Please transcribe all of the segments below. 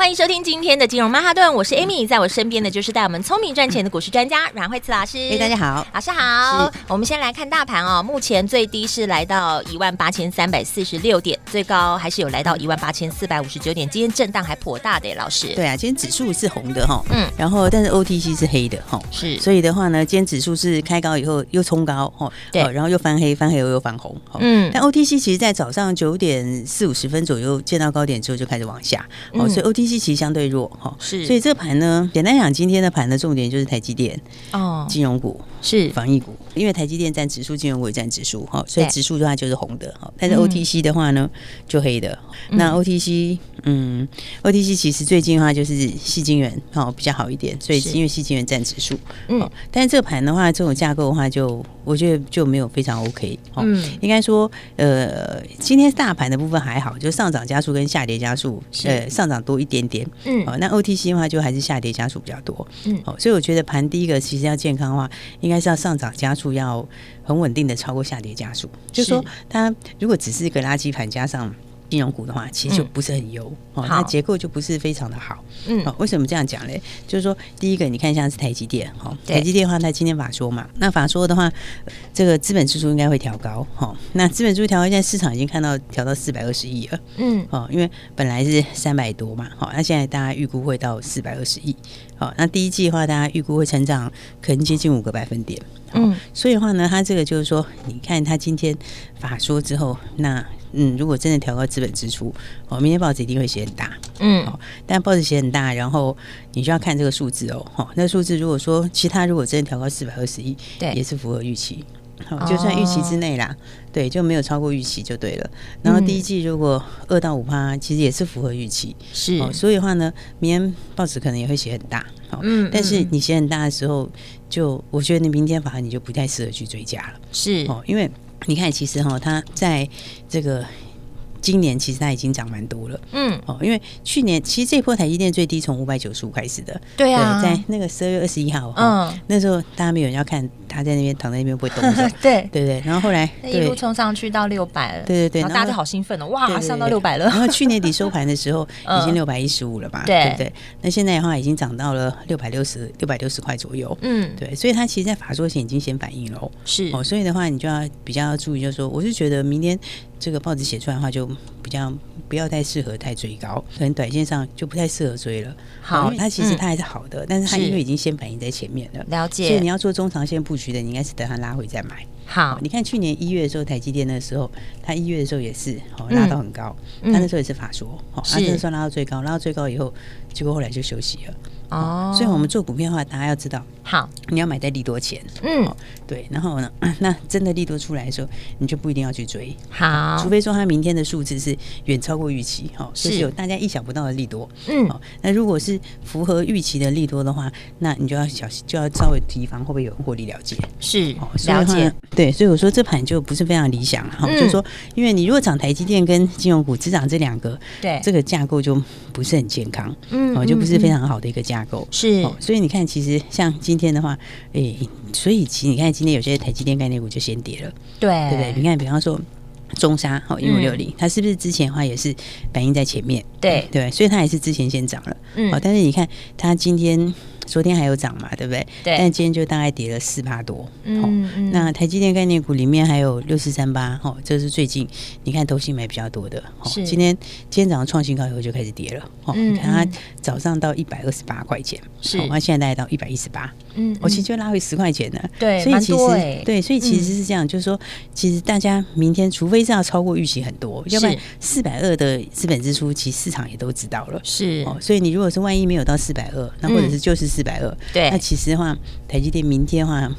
欢迎收听今天的金融曼哈顿，我是 Amy，在我身边的就是带我们聪明赚钱的股市专家阮慧慈老师。哎，大家好，老师好。我们先来看大盘哦，目前最低是来到一万八千三百四十六点，最高还是有来到一万八千四百五十九点。今天震荡还颇大的，老师。对啊，今天指数是红的哈，嗯，然后但是 OTC 是黑的哈，是。所以的话呢，今天指数是开高以后又冲高哈，对，然后又翻黑，翻黑又又翻红，嗯。但 OTC 其实在早上九点四五十分左右见到高点之后就开始往下，哦，所以 OTC 其实相对弱。哈，是，所以这个盘呢，简单讲，今天的盘的重点就是台积电哦，金融股是。防疫股，因为台积电占指数，金融股也占指数，哈，所以指数的话就是红的，哈，但是 OTC 的话呢就黑的，那 OTC。嗯，OTC 其实最近的话就是矽晶圆哦比较好一点，所以因为矽晶元占指数，嗯，但是这个盘的话，这种架构的话就，就我觉得就没有非常 OK，嗯，应该说，呃，今天大盘的部分还好，就上涨加速跟下跌加速，呃，上涨多一点点点，嗯，哦，那 OTC 的话就还是下跌加速比较多，嗯，哦，所以我觉得盘第一个其实要健康的话，应该是要上涨加速要很稳定的超过下跌加速，就是说它如果只是一个垃圾盘加上。金融股的话，其实就不是很优、嗯、哦，它结构就不是非常的好。嗯，哦，为什么这样讲嘞？就是说，第一个，你看像是台积电，哈、哦，台积电的话，它今天法说嘛，那法说的话，这个资本支出应该会调高，哈、哦，那资本支出调高，现在市场已经看到调到四百二十亿了，嗯，哦，因为本来是三百多嘛，好、哦，那现在大家预估会到四百二十亿，好、哦，那第一季的话，大家预估会成长可能接近五个百分点，哦、嗯，所以的话呢，它这个就是说，你看它今天法说之后，那。嗯，如果真的调高资本支出，哦，明天报纸一定会写很大，嗯，哦，但报纸写很大，然后你就要看这个数字哦，哈，那数字如果说其他如果真的调高四百二十亿，对，也是符合预期，好，就算预期之内啦，对，就没有超过预期就对了。然后第一季如果二到五趴，其实也是符合预期，是，哦，所以的话呢，明天报纸可能也会写很大，好，嗯，但是你写很大的时候，就我觉得你明天反而你就不太适合去追加了，是，哦，因为。你看，其实哈，它在这个。今年其实它已经涨蛮多了，嗯，哦，因为去年其实这波台积电最低从五百九十五开始的，对啊，在那个十二月二十一号，嗯，那时候大家没有人要看他在那边躺在那边不会动的，对。对对，然后后来一路冲上去到六百了，对对对，然后大家就好兴奋哦，哇，上到六百了，然后去年底收盘的时候 已经六百一十五了吧，对不对？那现在的话已经涨到了六百六十六百六十块左右，嗯，对，所以它其实，在法说前已经先反应了，是。哦，所以的话你就要比较注意，就是说，我是觉得明天。这个报纸写出来的话，就比较不要太适合太追高，可能短线上就不太适合追了。好，它其实它还是好的，嗯、但是它因为已经先反应在前面了，了解。所以你要做中长线布局的，你应该是等它拉回再买。好，你看去年一月的时候，台积电的时候，它一月的时候也是哦拉到很高，它、嗯、那时候也是法说，哦，它那时候拉到最高，拉到最高以后，结果后来就休息了。哦，所以我们做股票的话，大家要知道，好，你要买在利多前，嗯，对，然后呢，那真的利多出来的时候，你就不一定要去追，好，除非说它明天的数字是远超过预期，哈，是。有大家意想不到的利多，嗯，好，那如果是符合预期的利多的话，那你就要小心，就要稍微提防会不会有获利了结，是，了解，对，所以我说这盘就不是非常理想了，哈，就是说，因为你如果涨台积电跟金融股只涨这两个，对，这个架构就不是很健康，嗯，哦，就不是非常好的一个架。是、哦，所以你看，其实像今天的话，诶、欸，所以其实你看今天有些台积电概念股就先跌了，对，对不对？你看，比方说中沙，好一五六零，它是不是之前的话也是反映在前面？对对，所以它也是之前先涨了，嗯，但是你看它今天。昨天还有涨嘛，对不对？对。但今天就大概跌了四八多。嗯嗯。那台积电概念股里面还有六四三八，哦，这是最近你看投信买比较多的。是。今天今天早上创新高以后就开始跌了。哦。你看它早上到一百二十八块钱，是。它现在大概到一百一十八。嗯。我其实就拉回十块钱了。对。所以其实对，所以其实是这样，就是说，其实大家明天除非是要超过预期很多，要不然四百二的资本支出，其实市场也都知道了。是。哦，所以你如果是万一没有到四百二，那或者是就是四。四百二，对，那其实的话，台积电明天的话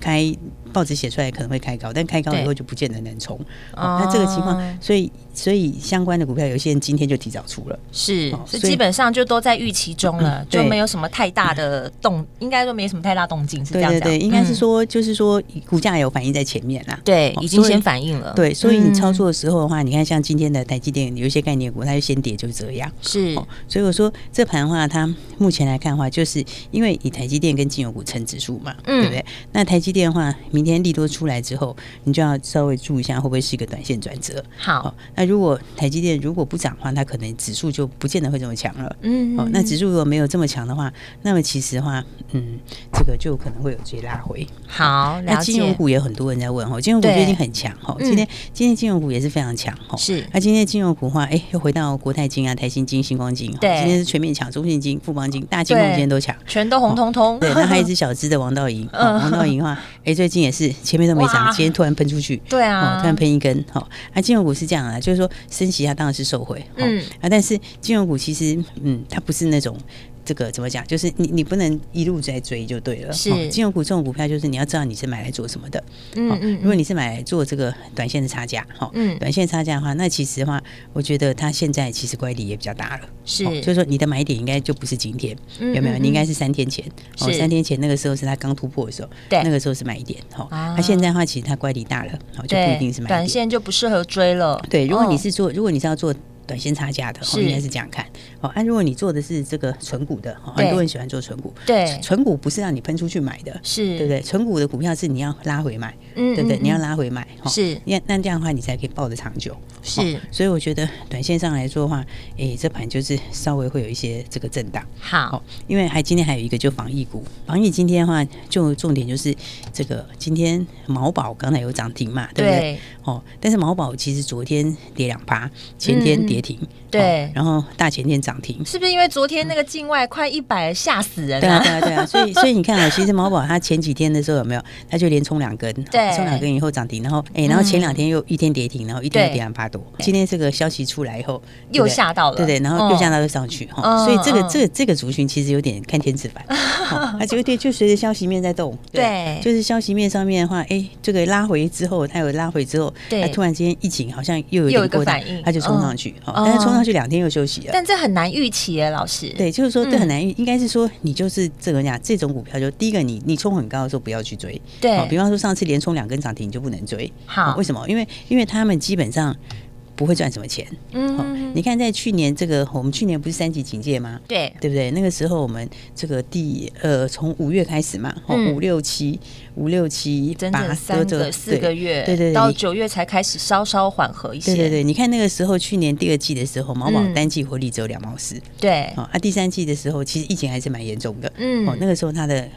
开报纸写出来可能会开高，但开高以后就不见得能冲。哦，那这个情况，所以所以相关的股票，有些人今天就提早出了，是，所以基本上就都在预期中了，就没有什么太大的动，应该说没什么太大动静，是这样讲。对对对，应该是说就是说股价有反应在前面啦，对，已经先反应了。对，所以你操作的时候的话，你看像今天的台积电有一些概念股，它就先跌，就这样。是，所以我说这盘的话，它目前来看的话，就是因为以台积电跟金融股成指数嘛，对不对？那台积电的话，明天利多出来之后，你就要稍微注意一下，会不会是一个短线转折？好，那如果台积电如果不涨的话，它可能指数就不见得会这么强了。嗯，哦，那指数如果没有这么强的话，那么其实的话，嗯，这个就可能会有这些拉回。好，那金融股也有很多人在问哈，金融股最近很强哈，今天今天金融股也是非常强哈。是，那今天金融股的话，哎，又回到国泰金啊、台新金、星光金。对，今天是全面强，中信金、富邦金、大金融今天都强，全都红彤彤。对，那还有一只小只的王道银，王道银的话，哎，最近也是前面都没涨，今天突然喷出去。对啊，突然喷一根。好，那金融股是这样啊，就是说升息它当然是受惠。嗯，啊，但是金融股其实，嗯，它不是那种。这个怎么讲？就是你你不能一路在追就对了。是金融股这种股票，就是你要知道你是买来做什么的。嗯嗯。如果你是买来做这个短线的差价，哈，嗯，短线差价的话，那其实的话，我觉得它现在其实乖离也比较大了。是，就是说你的买点应该就不是今天，有没有？你应该是三天前。哦，三天前那个时候是它刚突破的时候，对，那个时候是买点。哈，那现在的话，其实它乖离大了，好，就不一定是买点。短线就不适合追了。对，如果你是做，如果你是要做。短线差价的，哦，应该是这样看。哦，那如果你做的是这个纯股的，很多人喜欢做纯股。对，纯股不是让你喷出去买的，是对不对？纯股的股票是你要拉回买，对不对？你要拉回买，是。那那这样的话，你才可以抱得长久。是，所以我觉得短线上来说的话，哎，这盘就是稍微会有一些这个震荡。好，因为还今天还有一个就防疫股，防疫今天的话就重点就是这个今天毛宝刚才有涨停嘛，对不对？哦，但是毛宝其实昨天跌两趴，前天跌。停对，然后大前天涨停，是不是因为昨天那个境外快一百吓死人？对啊，对啊，对啊，所以所以你看啊，其实毛宝它前几天的时候有没有，它就连冲两根，对，冲两根以后涨停，然后哎，然后前两天又一天跌停，然后一天跌两八多，今天这个消息出来以后又吓到了，对对，然后又吓到又上去哈，所以这个这个这个族群其实有点看天吃饭，它就对，就随着消息面在动，对，就是消息面上面的话，哎，这个拉回之后，它有拉回之后，对，突然之间疫情好像又有一个反应，它就冲上去，但是冲。上去两天又休息了，但这很难预期耶，老师。对，就是说这很难预，应该是说你就是这个讲这种股票，就第一个你你冲很高的时候不要去追。对，比方说上次连冲两根涨停你就不能追。好，为什么？因为因为他们基本上。不会赚什么钱。嗯，你看，在去年这个，我们去年不是三级警戒吗？对，对不对？那个时候我们这个第呃，从五月开始嘛，五六七五六七八三个四个月，对对，到九月才开始稍稍缓和一些。对对对，你看那个时候，去年第二季的时候，毛宝单季获利只有两毛四。对，啊，第三季的时候，其实疫情还是蛮严重的。嗯，哦，那个时候它的。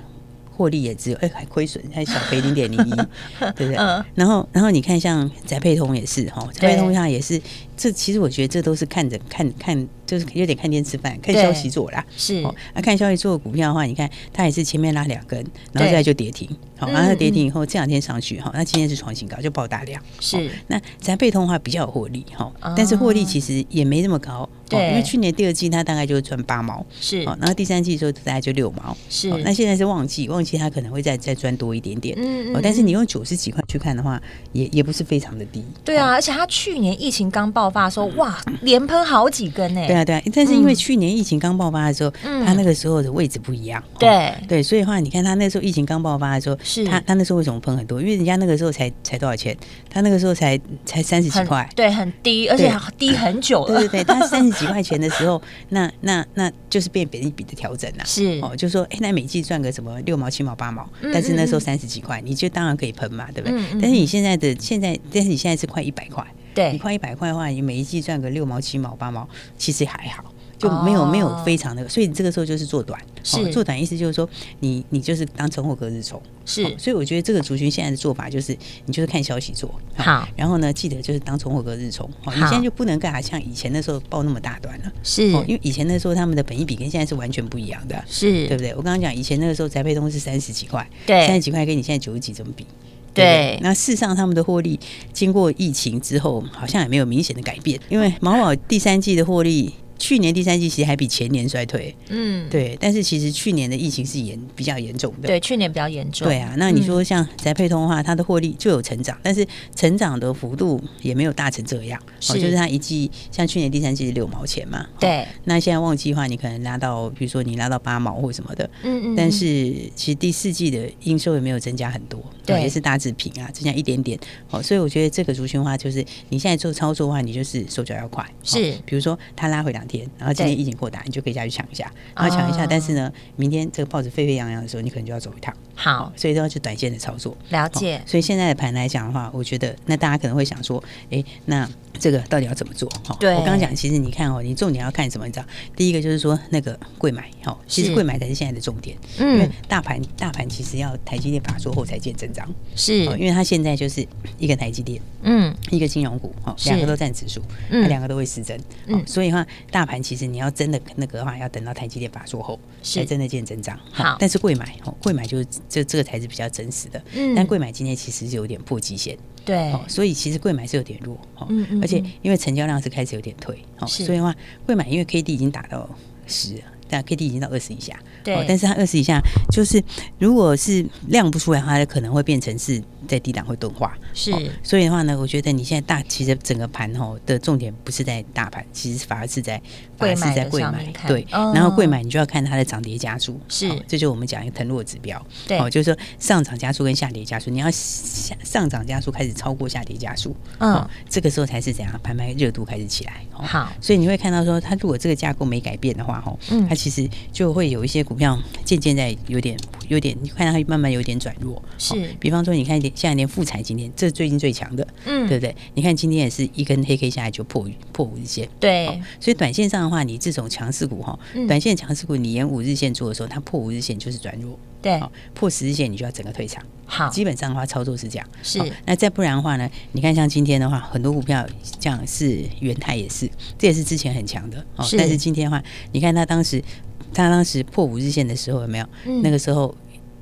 获利也只有哎，还亏损，还小赔零点零一，对不对？然后，然后你看，像翟佩通也是哈，翟佩通他也是。这其实我觉得这都是看着看看，就是有点看天吃饭，看消息做啦。是哦，那看消息做股票的话，你看它也是前面拉两根，然后现在就跌停。好，然后跌停以后这两天上去哈，那今天是创新高，就爆大量。是那咱被通的话比较有获利哈，但是获利其实也没那么高。对，因为去年第二季它大概就赚八毛，是哦，然后第三季的时候大概就六毛。是那现在是旺季，旺季它可能会再再赚多一点点。嗯嗯。但是你用九十几块去看的话，也也不是非常的低。对啊，而且它去年疫情刚爆发的时候哇，连喷好几根呢。对啊，对啊。但是因为去年疫情刚爆发的时候，他那个时候的位置不一样。对对，所以的话，你看他那时候疫情刚爆发的时候，是他他那时候为什么喷很多？因为人家那个时候才才多少钱？他那个时候才才三十几块，对，很低，而且低很久了。对对对，它三十几 块钱的时候，那那那就是变本益比的调整了。是哦，就说哎，那每季赚个什么六毛、七毛、八毛，但是那时候三十几块，你就当然可以喷嘛，对不对？但是你现在的现在，但是你现在是快一百块。对，你快一百块的话，你每一季赚个六毛、七毛、八毛，其实还好，就没有、哦、没有非常的，所以你这个时候就是做短，是、哦、做短意思就是说，你你就是当存货隔日冲，是、哦，所以我觉得这个族群现在的做法就是，你就是看消息做，好，然后呢，记得就是当存货隔日冲，好、哦，你现在就不能干啥像以前那时候报那么大段了，是、哦，因为以前那时候他们的本益比跟现在是完全不一样的，是。对不对？我刚刚讲以前那个时候宅配通是三十几块，对，三十几块跟你现在九十几怎么比？对，对，那事实上他们的获利经过疫情之后，好像也没有明显的改变。因为毛宝第三季的获利去年第三季其实还比前年衰退，嗯，对。但是其实去年的疫情是严比较严重的，对，去年比较严重。对啊，那你说像宅配通的话，它的获利就有成长，但是成长的幅度也没有大成这样，是，就是它一季像去年第三季是六毛钱嘛，对。那现在旺季的话，你可能拉到，比如说你拉到八毛或什么的，嗯嗯。但是其实第四季的营收也没有增加很多，对，也是大致平啊，增加一点点。哦，所以我觉得这个族群的话，就是你现在做操作的话，你就是手脚要快，是。比如说它拉回两天，然后今天疫情扩大，你就可以下去抢一下，然后抢一下。但是呢，明天这个报纸沸沸扬扬的时候，你可能就要走一趟。好，所以都要去短线的操作。了解。所以现在的盘来讲的话，我觉得那大家可能会想说，哎，那。这个到底要怎么做？哈，对，我刚刚讲，其实你看哦，你重点要看什么？你知道，第一个就是说那个柜买，哈，其实柜买才是现在的重点。嗯，因为大盘大盘其实要台积电法说后才见真章，是，因为它现在就是一个台积电，嗯，一个金融股，哈，两个都占指数，嗯，两个都会失真，嗯，所以的话，大盘其实你要真的那个的话，要等到台积电法说后，才真的见增长。好，但是贵买，哦，贵买就是这这个才是比较真实的。嗯，但贵买今天其实是有点破极限。对，所以其实贵买是有点弱，嗯嗯，而且因为成交量是开始有点退，哦所以的话贵买因为 K D 已经打到十了。但 K D 已经到二十以下，对，但是它二十以下，就是如果是量不出来的话，它可能会变成是在低档会钝化，是。所以的话呢，我觉得你现在大其实整个盘吼的重点不是在大盘，其实反而是在反而是在贵买，对。然后贵买你就要看它的涨跌加速，是。这就是我们讲一个腾落指标，对，就是说上涨加速跟下跌加速，你要上上涨家数开始超过下跌加速，嗯，这个时候才是怎样盘卖热度开始起来，好。所以你会看到说，它如果这个架构没改变的话，吼，嗯，它。其实就会有一些股票渐渐在有点有点，你看到它慢慢有点转弱。是，比方说你看现在连富彩今天这是最近最强的，嗯，对不对？你看今天也是一根黑 K 下来就破破五日线。对，所以短线上的话，你这种强势股哈，短线强势股你沿五日线做的时候，它破五日线就是转弱。对，破十日线你就要整个退场。好，基本上的话操作是这样。是，那再不然的话呢？你看像今天的话，很多股票这样是元泰也是，这也是之前很强的。哦，但是今天的话，你看它当时。他当时破五日线的时候有没有？嗯、那个时候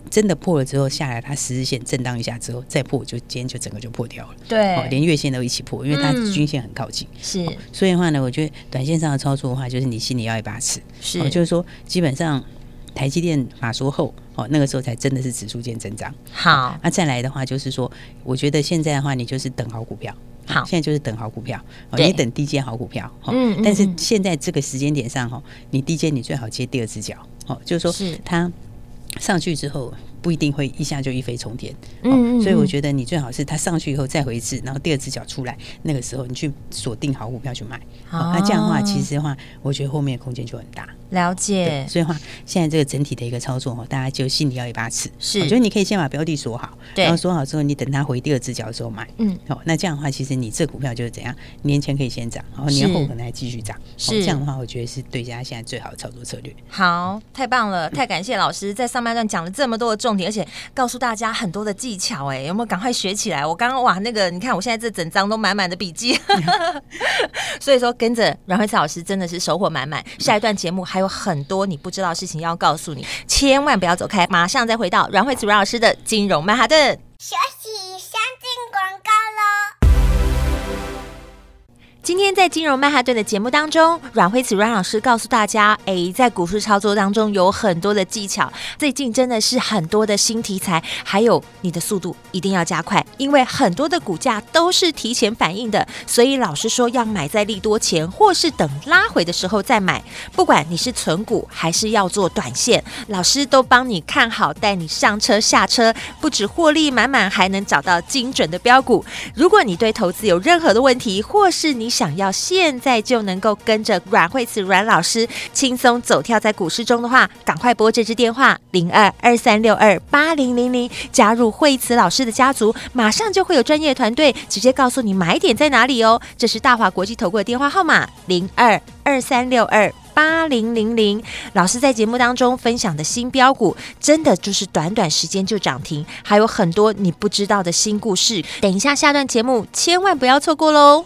真的破了之后下来，它十日线震荡一下之后再破，就今天就整个就破掉了。对，哦，连月线都一起破，因为它均线很靠近。嗯、是、哦，所以的话呢，我觉得短线上的操作的话，就是你心里要一把尺。是、哦，就是说基本上台积电法说后，哦，那个时候才真的是指数见增长。好，那、啊、再来的话就是说，我觉得现在的话，你就是等好股票。好，现在就是等好股票，对。你等低阶好股票，嗯，但是现在这个时间点上哈，你低阶你最好接第二只脚，哦，就是说是。它上去之后。不一定会一下就一飞冲天，嗯，所以我觉得你最好是它上去以后再回一次，然后第二只脚出来，那个时候你去锁定好股票去买，那这样的话，其实的话，我觉得后面的空间就很大。了解，所以的话，现在这个整体的一个操作，大家就心里要一把尺。是，我觉得你可以先把标的锁好，然后锁好之后，你等它回第二只脚的时候买，嗯，哦，那这样的话，其实你这股票就是怎样，年前可以先涨，然后年后可能还继续涨，是。这样的话，我觉得是对家现在最好的操作策略。好，太棒了，太感谢老师在上半段讲了这么多的重重点，而且告诉大家很多的技巧，哎，有没有赶快学起来？我刚刚哇，那个你看，我现在这整张都满满的笔记，所以说跟着阮慧慈老师真的是收获满满。下一段节目还有很多你不知道的事情要告诉你，千万不要走开，马上再回到阮慧慈阮老师的金融曼哈顿。休息，今天在金融曼哈顿的节目当中，阮慧慈阮老师告诉大家，诶，在股市操作当中有很多的技巧。最近真的是很多的新题材，还有你的速度一定要加快，因为很多的股价都是提前反应的。所以老师说要买在利多前，或是等拉回的时候再买。不管你是存股还是要做短线，老师都帮你看好，带你上车下车，不止获利满满，还能找到精准的标股。如果你对投资有任何的问题，或是你想要现在就能够跟着阮慧慈阮老师轻松走跳在股市中的话，赶快拨这支电话零二二三六二八零零零，加入慧慈老师的家族，马上就会有专业团队直接告诉你买点在哪里哦。这是大华国际投顾的电话号码零二二三六二八零零零。老师在节目当中分享的新标股，真的就是短短时间就涨停，还有很多你不知道的新故事。等一下下段节目千万不要错过喽。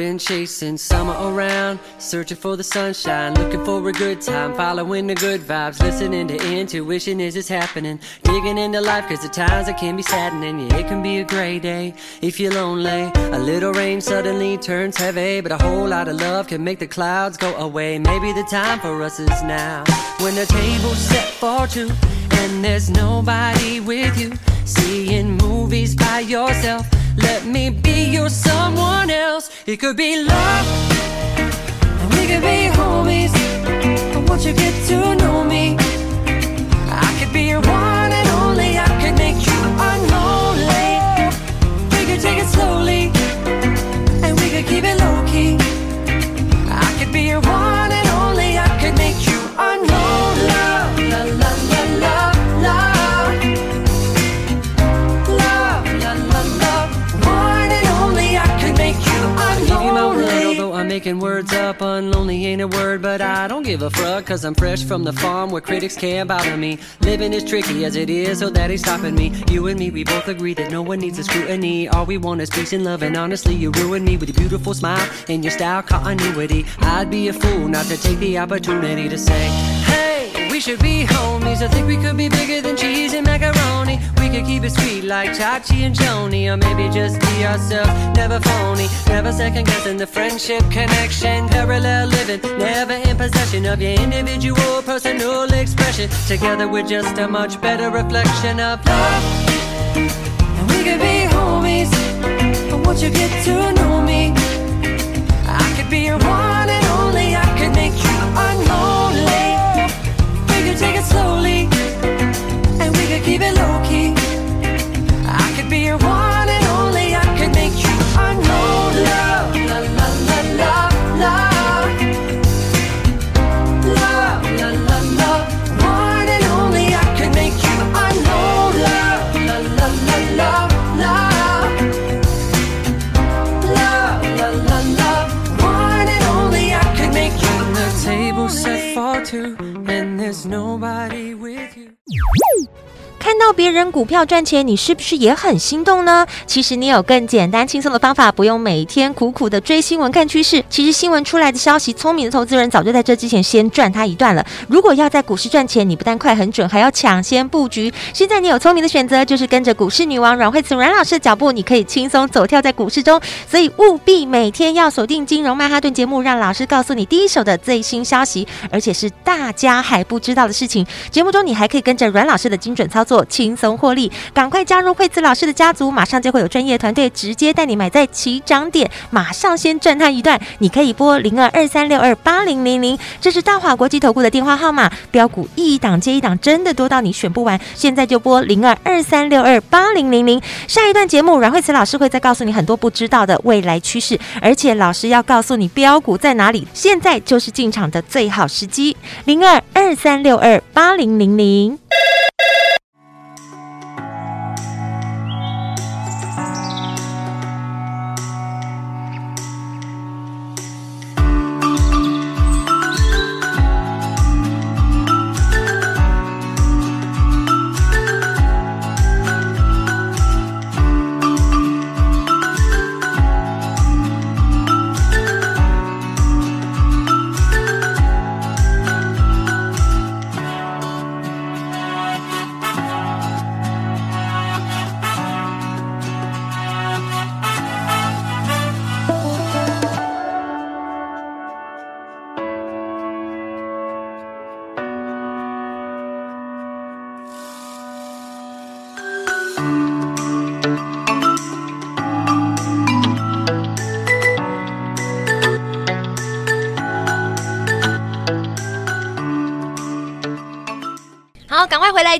Been chasing summer around, searching for the sunshine, looking for a good time, following the good vibes, listening to intuition. As it's happening, digging into life cause the times it can be saddening, yeah it can be a gray day if you're lonely, a little rain suddenly turns heavy, but a whole lot of love can make the clouds go away, maybe the time for us is now, when the table's set for two, and there's nobody with you, seeing movies by yourself, let me be your someone else. It could be love, and we could be homies. But won't you get to know me? I could be your one and only. I could make you unlonely. We could take it slowly, and we could keep it low key. Words up. Unlonely ain't a word, but I don't give a fuck. Cause I'm fresh from the farm where critics can't bother me. Living is tricky as it is, so that ain't stopping me. You and me, we both agree that no one needs a scrutiny. All we want is peace and love, and honestly, you ruin me with your beautiful smile and your style continuity. I'd be a fool not to take the opportunity to say, Hey, we should be homies. I think we could be bigger than cheese and macaroni. We could keep it sweet like Chachi and Joni, or maybe just be ourselves, never phony, never second guessing the friendship connection, parallel living, never in possession of your individual personal expression. Together we're just a much better reflection of love. 票赚钱，你是不是也很心动呢？其实你有更简单轻松的方法，不用每天苦苦的追新闻看趋势。其实新闻出来的消息，聪明的投资人早就在这之前先赚它一段了。如果要在股市赚钱，你不但快很准，还要抢先布局。现在你有聪明的选择，就是跟着股市女王阮慧慈阮老师的脚步，你可以轻松走跳在股市中。所以务必每天要锁定金融曼哈顿节目，让老师告诉你第一手的最新消息，而且是大家还不知道的事情。节目中你还可以跟着阮老师的精准操作。轻松获利。赶快加入惠子老师的家族，马上就会有专业团队直接带你买在起涨点，马上先赚它一段。你可以拨零二二三六二八零零零，这是大华国际投顾的电话号码。标股一档接一档，真的多到你选不完。现在就拨零二二三六二八零零零。下一段节目，阮惠慈老师会再告诉你很多不知道的未来趋势，而且老师要告诉你标股在哪里，现在就是进场的最好时机。零二二三六二八零零零。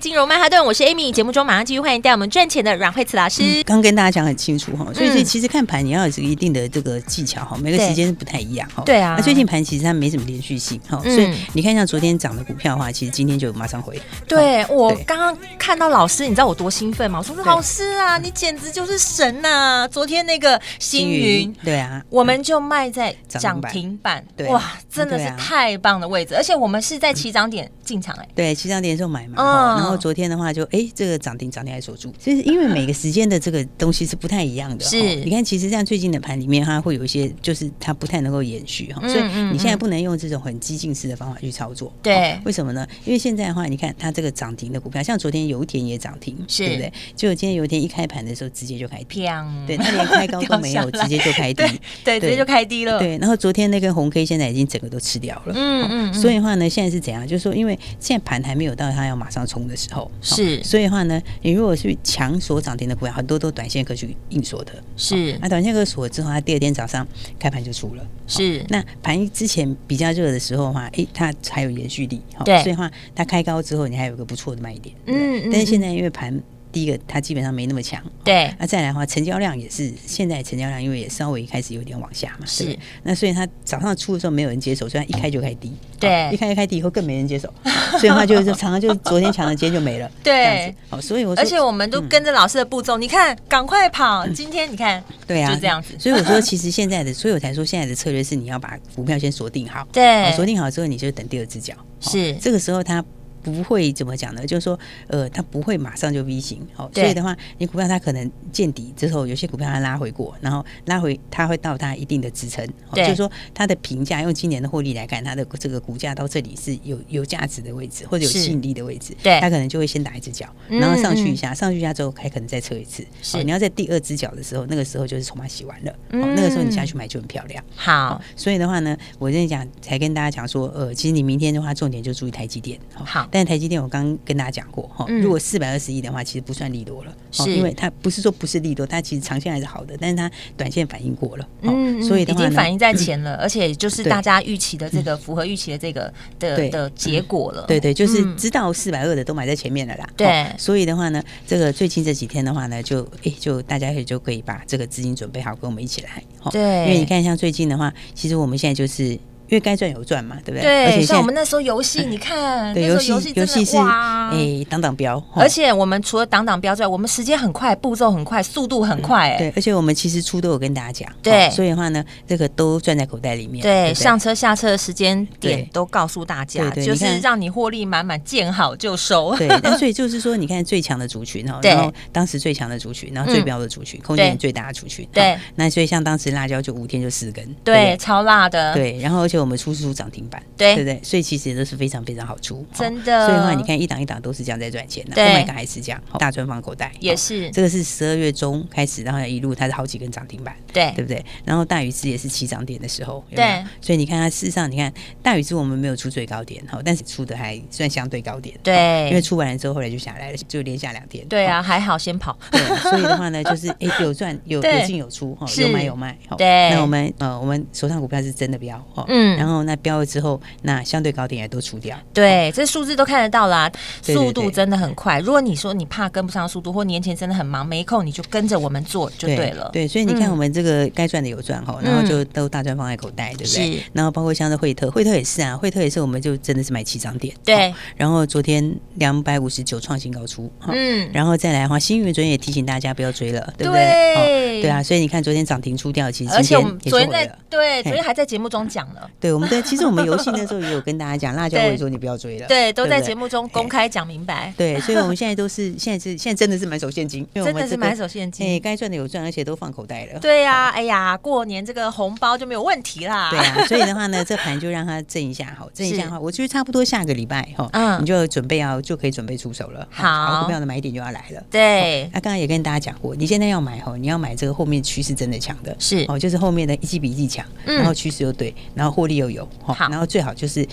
金融曼哈顿，我是 Amy。节目中马上继续欢迎带我们赚钱的阮慧慈老师。刚、嗯、跟大家讲很清楚哈，所以其实看盘你要有一定的这个技巧哈，每个时间不太一样哈。对啊，那最近盘其实它没什么连续性哈，所以你看像昨天涨的股票的话，其实今天就马上回。对我刚刚看到老师，你知道我多兴奋吗？我说老师啊，你简直就是神呐、啊！昨天那个星云，对啊，我们就卖在涨停板，对，哇，真的是太棒的位置，而且我们是在起涨点进场哎，对，起涨点的时候买嘛，然后昨天的话就。哎，这个涨停涨停还锁住，其实因为每个时间的这个东西是不太一样的。是，你看，其实像最近的盘里面，它会有一些，就是它不太能够延续哈，所以你现在不能用这种很激进式的方法去操作。对，为什么呢？因为现在的话，你看它这个涨停的股票，像昨天油田也涨停，是对不对？就今天油田一开盘的时候，直接就开低，对，它连开高都没有，直接就开低，对，直接就开低了。对，然后昨天那根红 K 现在已经整个都吃掉了。嗯嗯。所以的话呢，现在是怎样？就是说，因为现在盘还没有到它要马上冲的时候，是，所以的话呢。你如果是强锁涨停的股票，很多都短线可去硬锁的，是。那短线可锁之后，它第二天早上开盘就出了，是。那盘之前比较热的时候的话，哎，它还有延续力，对。所以的话，它开高之后，你还有个不错的卖点，嗯。但是现在因为盘。第一个，它基本上没那么强，对。那再来的话，成交量也是现在成交量，因为也稍微开始有点往下嘛，是。那所以它早上出的时候没有人接手，所以它一开就开低，对。一开就开低以后更没人接手，所以的话就是 常常就是昨天强的今天就没了，对。好，所以我，而且我们都跟着老师的步骤，你看，赶快跑，今天你看，对啊，就这样子。所以我说，其实现在的，所以我才说现在的策略是你要把股票先锁定好，对。锁定好之后，你就等第二只脚，是。这个时候它。不会怎么讲呢？就是说，呃，它不会马上就 V 型，好、哦，所以的话，你股票它可能见底之后，有些股票它拉回过，然后拉回它会到它一定的支撑，哦、就是说它的评价用今年的获利来看，它的这个股价到这里是有有价值的位置或者有吸引力的位置，对，它可能就会先打一只脚，然后上去一下，嗯嗯上去一下之后还可能再测一次，是、哦，你要在第二只脚的时候，那个时候就是筹码洗完了，嗯。哦，那个时候你下去买就很漂亮，好、哦，所以的话呢，我跟你讲，才跟大家讲说，呃，其实你明天的话，重点就注意台积电，哦、好，但是台积电我刚。跟大家讲过哈，如果四百二十亿的话，其实不算利多了，是。因为它不是说不是利多，它其实长线还是好的，但是它短线反应过了，嗯，所以已经反应在前了，而且就是大家预期的这个符合预期的这个的的结果了，对对，就是知道四百二的都买在前面了啦，对，所以的话呢，这个最近这几天的话呢，就哎就大家也就可以把这个资金准备好，跟我们一起来，对，因为你看像最近的话，其实我们现在就是。因为该赚有赚嘛，对不对？对，而且像我们那时候游戏，你看，对，游戏游戏是哎，挡挡标。而且我们除了挡挡标之外，我们时间很快，步骤很快，速度很快，哎。对，而且我们其实出都有跟大家讲，对，所以的话呢，这个都赚在口袋里面。对，上车下车的时间点都告诉大家，就是让你获利满满，见好就收。对，那所以就是说，你看最强的族群 哈，然后当时最强的族群，然后最标的族群，空间最大的族群，对。那所以像当时辣椒就五天就四根，对，超辣的。对，然后就。且我们出是出涨停板，对对不对？所以其实也都是非常非常好出，真的。所以的话，你看一档一档都是这样在赚钱的。Oh my God，还是这样，大赚放口袋也是。这个是十二月中开始，然后一路它是好几根涨停板，对对不对？然后大宇资也是起涨点的时候，对。所以你看它事实上，你看大宇资我们没有出最高点哈，但是出的还算相对高点，对。因为出完了之后，后来就下来了，就连下两天。对啊，还好先跑。对，所以的话呢，就是 哎有赚有有进有出哈，有买有卖。对。那我们呃我们手上股票是真的飙哈，嗯。然后那标了之后，那相对高点也都出掉。对，这数字都看得到啦，速度真的很快。如果你说你怕跟不上速度，或年前真的很忙没空，你就跟着我们做就对了。对，所以你看我们这个该赚的有赚哈，然后就都大赚放在口袋，对不对？是。然后包括像是惠特，惠特也是啊，惠特也是我们就真的是买起涨点。对。然后昨天两百五十九创新高出，嗯。然后再来的话，星云昨天也提醒大家不要追了，对不对？对。对啊，所以你看昨天涨停出掉，其实而且我们昨天在对昨天还在节目中讲了。对，我们在，其实我们游戏那时候也有跟大家讲，辣椒我也说你不要追了，对，都在节目中公开讲明白。对，所以我们现在都是现在是现在真的是满手现金，真的是满手现金，哎，该赚的有赚，而且都放口袋了。对呀，哎呀，过年这个红包就没有问题啦。对啊，所以的话呢，这盘就让它震一下，好，震一下的话，我觉得差不多下个礼拜哈，嗯，你就准备要就可以准备出手了。好，股票的买点就要来了。对，那刚刚也跟大家讲过，你现在要买哈，你要买这个后面趋势真的强的，是哦，就是后面的一季比一季强，然后趋势又对，然后获又有，好，然后最好就是。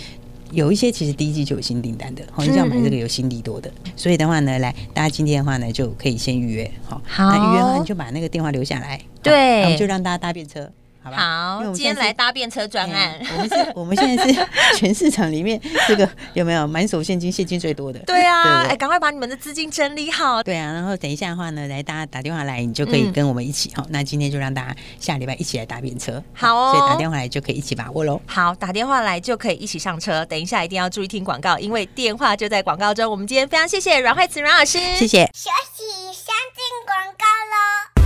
有一些其实第一季就有新订单的，好，你就要买这个有新利多的。所以的话呢，来，大家今天的话呢，就可以先预约，好，那预约完就把那个电话留下来，对，我们就让大家搭便车。好，今天来搭便车专案。我们是，我们现在是全市场里面这个有没有满手现金，现金最多的？对啊，哎，赶快把你们的资金整理好。对啊，然后等一下的话呢，来大家打电话来，你就可以跟我们一起。好，那今天就让大家下礼拜一起来搭便车。好哦，所以打电话来就可以一起把握喽。好，打电话来就可以一起上车。等一下一定要注意听广告，因为电话就在广告中。我们今天非常谢谢阮慧慈阮老师，谢谢。休息，先进广告喽。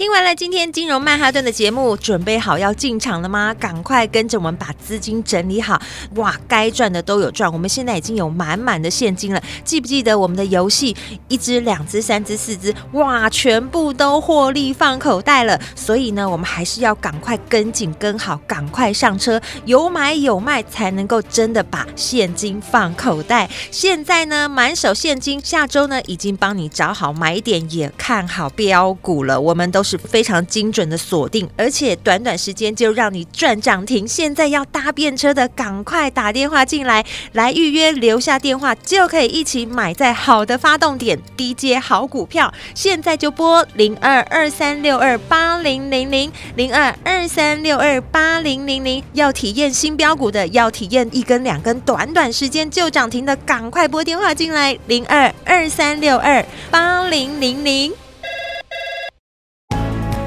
听完了今天金融曼哈顿的节目，准备好要进场了吗？赶快跟着我们把资金整理好。哇，该赚的都有赚，我们现在已经有满满的现金了。记不记得我们的游戏一只、两只、三只、四只，哇，全部都获利放口袋了。所以呢，我们还是要赶快跟紧跟好，赶快上车，有买有卖，才能够真的把现金放口袋。现在呢，满手现金，下周呢已经帮你找好买点，也看好标股了。我们都是。非常精准的锁定，而且短短时间就让你赚涨停。现在要搭便车的，赶快打电话进来，来预约，留下电话就可以一起买在好的发动点，低接好股票。现在就拨零二二三六二八零零零零二二三六二八零零零。要体验新标股的，要体验一根两根短短时间就涨停的，赶快拨电话进来，零二二三六二八零零零。